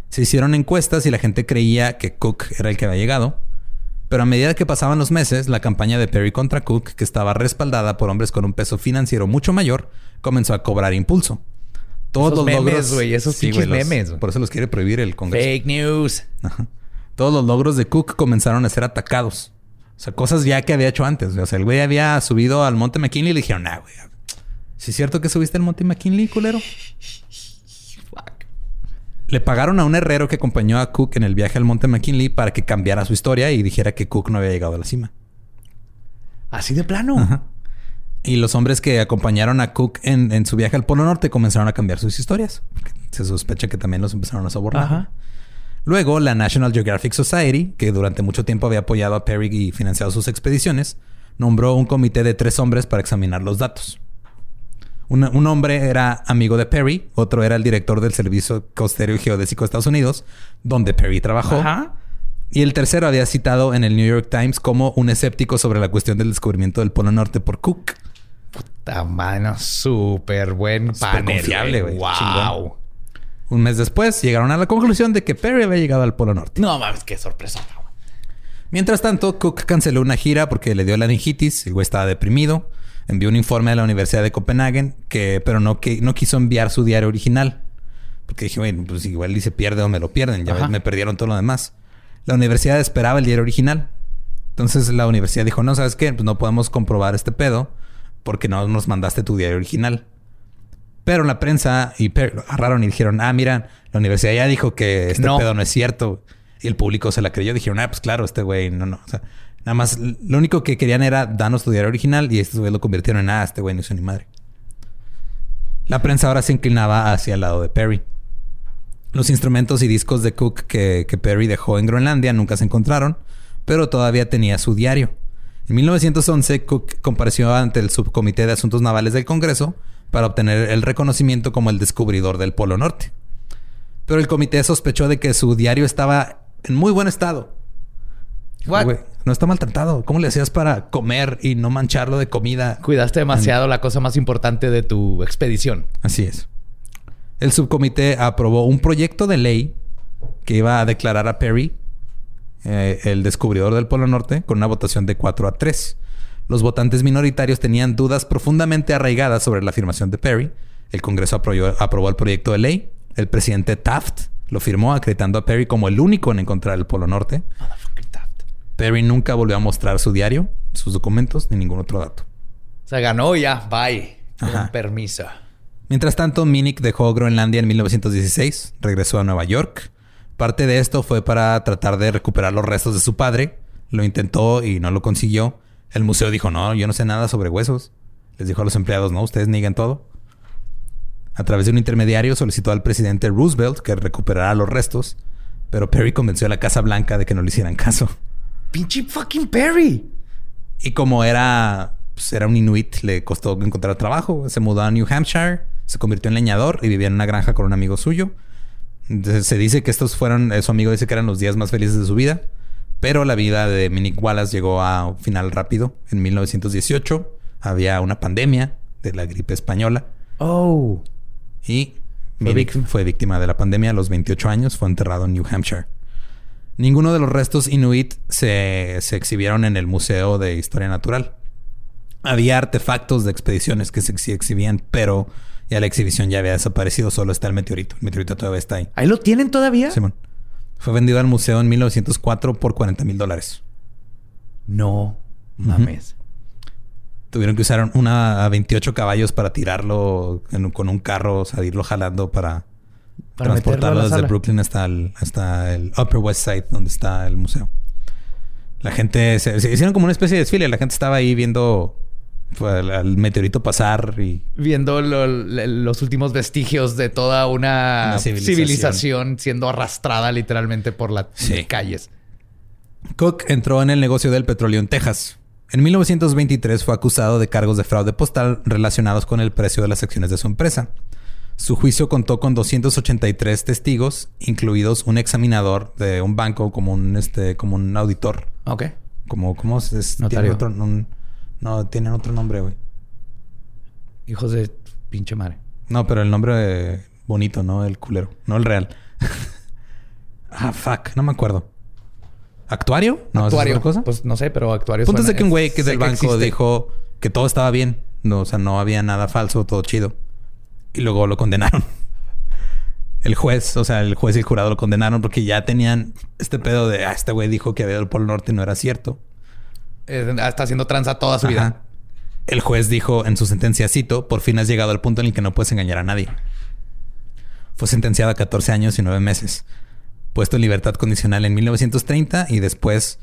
Se hicieron encuestas y la gente creía que Cook era el que había llegado. Pero a medida que pasaban los meses, la campaña de Perry contra Cook, que estaba respaldada por hombres con un peso financiero mucho mayor, comenzó a cobrar impulso. Todos Esos los memes, logros, güey, esos pinches los- memes. Por eso los quiere prohibir el Congreso. Fake news. Ajá. Todos los logros de Cook comenzaron a ser atacados. O sea, cosas ya que había hecho antes. O sea, el güey había subido al Monte McKinley y le dijeron, ah, güey. ¿Sí es cierto que subiste al Monte McKinley, culero? Le pagaron a un herrero que acompañó a Cook en el viaje al Monte McKinley para que cambiara su historia y dijera que Cook no había llegado a la cima. Así de plano. Ajá. Y los hombres que acompañaron a Cook en, en su viaje al Polo Norte comenzaron a cambiar sus historias. Se sospecha que también los empezaron a sobornar. Ajá. Luego, la National Geographic Society, que durante mucho tiempo había apoyado a Perry y financiado sus expediciones, nombró un comité de tres hombres para examinar los datos. Una- un hombre era amigo de Perry, otro era el director del Servicio Costero y Geodésico de Estados Unidos, donde Perry trabajó. Ajá. Y el tercero había citado en el New York Times como un escéptico sobre la cuestión del descubrimiento del Polo Norte por Cook. Puta mano, súper buen panel. confiable, güey. Wow. Chingón. Un mes después llegaron a la conclusión de que Perry había llegado al Polo Norte. No mames, qué sorpresa. Mientras tanto, Cook canceló una gira porque le dio laringitis, el güey estaba deprimido, envió un informe a la Universidad de Copenhague, que, pero no, que, no quiso enviar su diario original. Porque dije, bueno, pues igual y se pierde o me lo pierden, ya ves, me perdieron todo lo demás. La universidad esperaba el diario original. Entonces la universidad dijo, no, ¿sabes qué? Pues no podemos comprobar este pedo porque no nos mandaste tu diario original. Pero la prensa y Perry lo agarraron y dijeron, ah, mira, la universidad ya dijo que este No. pedo no es cierto. Y el público se la creyó. Dijeron, ah, pues claro, este güey, no, no. O sea, nada más, lo único que querían era darnos tu diario original y estos güeyes lo convirtieron en, ah, este güey no hizo ni madre. La prensa ahora se inclinaba hacia el lado de Perry. Los instrumentos y discos de Cook que, que Perry dejó en Groenlandia nunca se encontraron, pero todavía tenía su diario. En 1911, Cook compareció ante el Subcomité de Asuntos Navales del Congreso para obtener el reconocimiento como el descubridor del Polo Norte. Pero el comité sospechó de que su diario estaba en muy buen estado. What? No está maltratado. ¿Cómo le hacías para comer y no mancharlo de comida? Cuidaste demasiado la cosa más importante de tu expedición. Así es. El subcomité aprobó un proyecto de ley que iba a declarar a Perry eh, el descubridor del Polo Norte con una votación de 4 a 3. Los votantes minoritarios tenían dudas profundamente arraigadas sobre la afirmación de Perry. El Congreso aprobó, aprobó el proyecto de ley. El presidente Taft lo firmó acreditando a Perry como el único en encontrar el Polo Norte. Perry nunca volvió a mostrar su diario, sus documentos ni ningún otro dato. O sea, ganó ya, bye. Con permiso. Mientras tanto, Minnick dejó Groenlandia en 1916, regresó a Nueva York. Parte de esto fue para tratar de recuperar los restos de su padre. Lo intentó y no lo consiguió. El museo dijo, no, yo no sé nada sobre huesos. Les dijo a los empleados, no, ustedes niegan todo. A través de un intermediario solicitó al presidente Roosevelt que recuperara los restos, pero Perry convenció a la Casa Blanca de que no le hicieran caso. Pinche fucking Perry. Y como era, pues, era un inuit, le costó encontrar trabajo. Se mudó a New Hampshire, se convirtió en leñador y vivía en una granja con un amigo suyo. Se dice que estos fueron, eh, su amigo dice que eran los días más felices de su vida. Pero la vida de Minnick Wallace llegó a un final rápido. En 1918 había una pandemia de la gripe española Oh. y Fue víctima. fue víctima de la pandemia a los 28 años. Fue enterrado en New Hampshire. Ninguno de los restos inuit se, se exhibieron en el Museo de Historia Natural. Había artefactos de expediciones que se ex- exhibían, pero ya la exhibición ya había desaparecido. Solo está el meteorito. El meteorito todavía está ahí. ¿Ahí lo tienen todavía? Simón. Fue vendido al museo en 1904 por 40 mil dólares. No mames. Tuvieron que usar una a 28 caballos para tirarlo en con un carro, o sea, irlo jalando para, transportarlo desde. Brooklyn hasta el, hasta el Upper West Side, donde está el museo. La gente se, se hicieron como una especie de desfile. La gente estaba ahí viendo al, al meteorito pasar y Viendo lo- los últimos vestigios de toda una, Una civilización. civilización. siendo arrastrada literalmente por las Sí. calles. Cook entró en el negocio del petróleo en Texas. En 1923 fue acusado de cargos de fraude postal relacionados con el precio de las acciones de su empresa. Su juicio contó con 283 testigos, incluidos un examinador de un banco como un este como un auditor, Ok. como cómo es, Notario. otro un- no tienen otro nombre, güey. Hijos de pinche madre. No, pero el nombre bonito, no el culero, no el real. ah, fuck, no me acuerdo. ¿Actuario? No, ¿esa es actuario. otra cosa? Pues no sé, pero actuario. Punto es de que un güey que sé del banco existe. dijo que todo estaba bien. No, o sea, no había nada falso, todo chido. Y luego lo condenaron. El juez, o sea, el juez y el jurado lo condenaron porque ya tenían este pedo de, ah, este güey dijo que había al Polo Norte y no era cierto. Eh, está haciendo tranza toda su Ajá. vida. El juez dijo en su sentencia, cito, por fin has llegado al punto en el que no puedes engañar a nadie. Fue sentenciado a 14 años y 9 meses. Puesto en libertad condicional en 1930 y después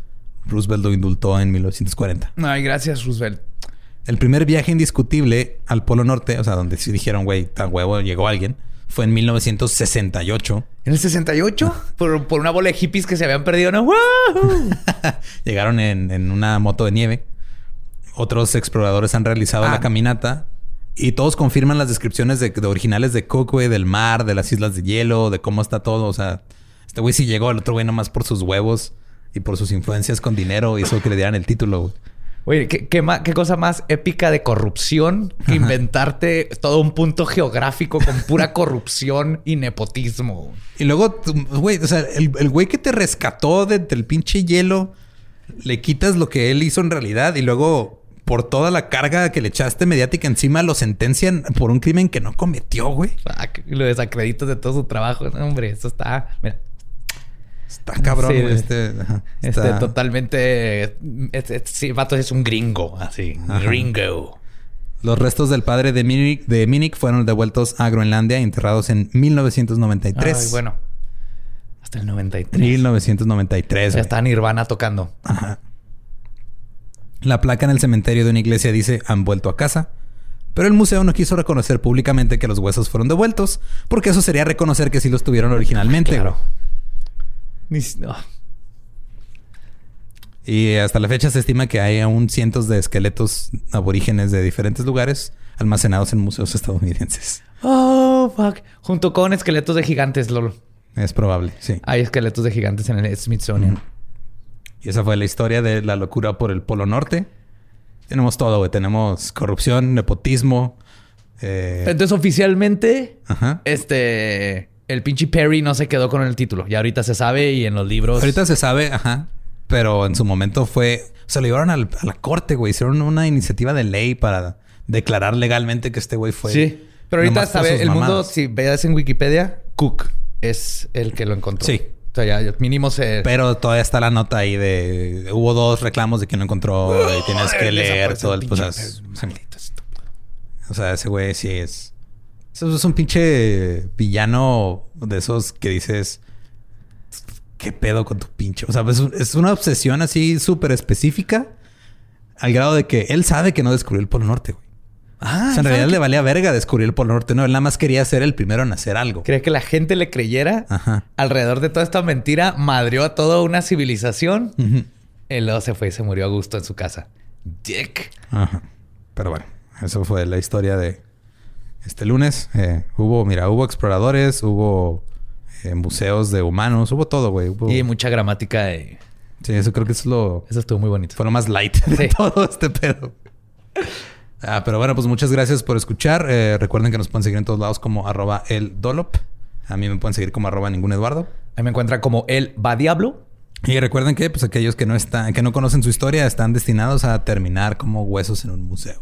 Roosevelt lo indultó en 1940. Ay, gracias, Roosevelt. El primer viaje indiscutible al Polo Norte, o sea, donde sí dijeron, güey, tan huevo, llegó alguien, fue en 1968. ¿En el 68? por, por una bola de hippies que se habían perdido, ¿no? Llegaron en, en una moto de nieve. Otros exploradores han realizado Ah. la caminata y todos confirman las descripciones de, de originales de Cook, güey, del mar, de las islas de hielo, de cómo está todo. O sea, este güey sí llegó, el otro güey nomás por sus huevos y por sus influencias con dinero hizo que le dieran el título, güey. Oye, ¿qué, qué, ma- qué cosa más épica de corrupción que inventarte todo un punto geográfico con pura corrupción y nepotismo. Y luego, güey, o sea, el, el güey que te rescató de- del pinche hielo, le quitas lo que él hizo en realidad y luego por toda la carga que le echaste mediática encima lo sentencian por un crimen que no cometió, güey. Y lo desacreditas de todo su trabajo. No, hombre, eso está... Mira, Está cabrón, Sí. Este, este totalmente... Este, este- sí, vato es un gringo, así. Ajá. Gringo. Los restos del padre de Minnick fueron devueltos a Groenlandia, enterrados en 1993. Ay, bueno. Hasta el 93. 1993. Ya está Nirvana tocando. Ajá. La placa en el cementerio de una iglesia dice han vuelto a casa. Pero el museo no quiso reconocer públicamente que los huesos fueron devueltos, porque eso sería reconocer que sí los tuvieron originalmente. Claro. güey. No. Y hasta la fecha se estima que hay aún cientos de esqueletos aborígenes de diferentes lugares almacenados en museos estadounidenses. Oh, fuck. Junto con esqueletos de gigantes, Lolo. Es probable, sí. Hay esqueletos de gigantes en el Smithsonian. Y esa fue la historia de la locura por el Polo Norte. Tenemos todo, güey. Tenemos corrupción, nepotismo. eh, Entonces, oficialmente, ajá. este. El pinche Perry no se quedó con el título. Ya ahorita se sabe y en los libros. Ahorita se sabe, ajá. Pero en su momento fue. Se lo llevaron al- a la corte, güey. Hicieron una iniciativa de ley para declarar legalmente que este güey fue. Sí. Pero ahorita sabe, el mundo, si veas en Wikipedia, Cook es el que lo encontró. Sí. O sea, ya mínimo se. Pero todavía está la nota ahí de. Hubo dos reclamos de que no encontró y tienes que leer todo el. O sea, ese güey sí es. Eso es un pinche villano de esos que dices. ¿Qué pedo con tu pinche? O sea, es, un- es una obsesión así súper específica. Al grado de que él sabe que no descubrió el Polo Norte, güey. Ah, o sea, en realidad le valía verga descubrir el Polo Norte. No, él nada más quería ser el primero en hacer algo. Quería que la gente le creyera. Ajá. Alrededor de toda esta mentira, madrió a toda una civilización. Ujú. Y luego se fue y se murió a gusto en su casa. Dick. Ajá. Pero bueno, eso fue la historia de este lunes. Eh, hubo, mira, hubo exploradores, hubo eh, museos de humanos, hubo todo, güey. Hubo- Y mucha gramática. de- Sí, eso creo que es lo, Eso estuvo muy bonito. fue lo más light de todo este pedo. Ah, pero bueno, pues muchas gracias por escuchar. Eh, recuerden que nos pueden seguir en todos lados como arroba el dolop. A mí me pueden seguir como arroba ningún Eduardo. Ahí me encuentran como el va diablo. Y recuerden que pues aquellos que no están, que no conocen su historia están destinados a terminar como huesos en un museo.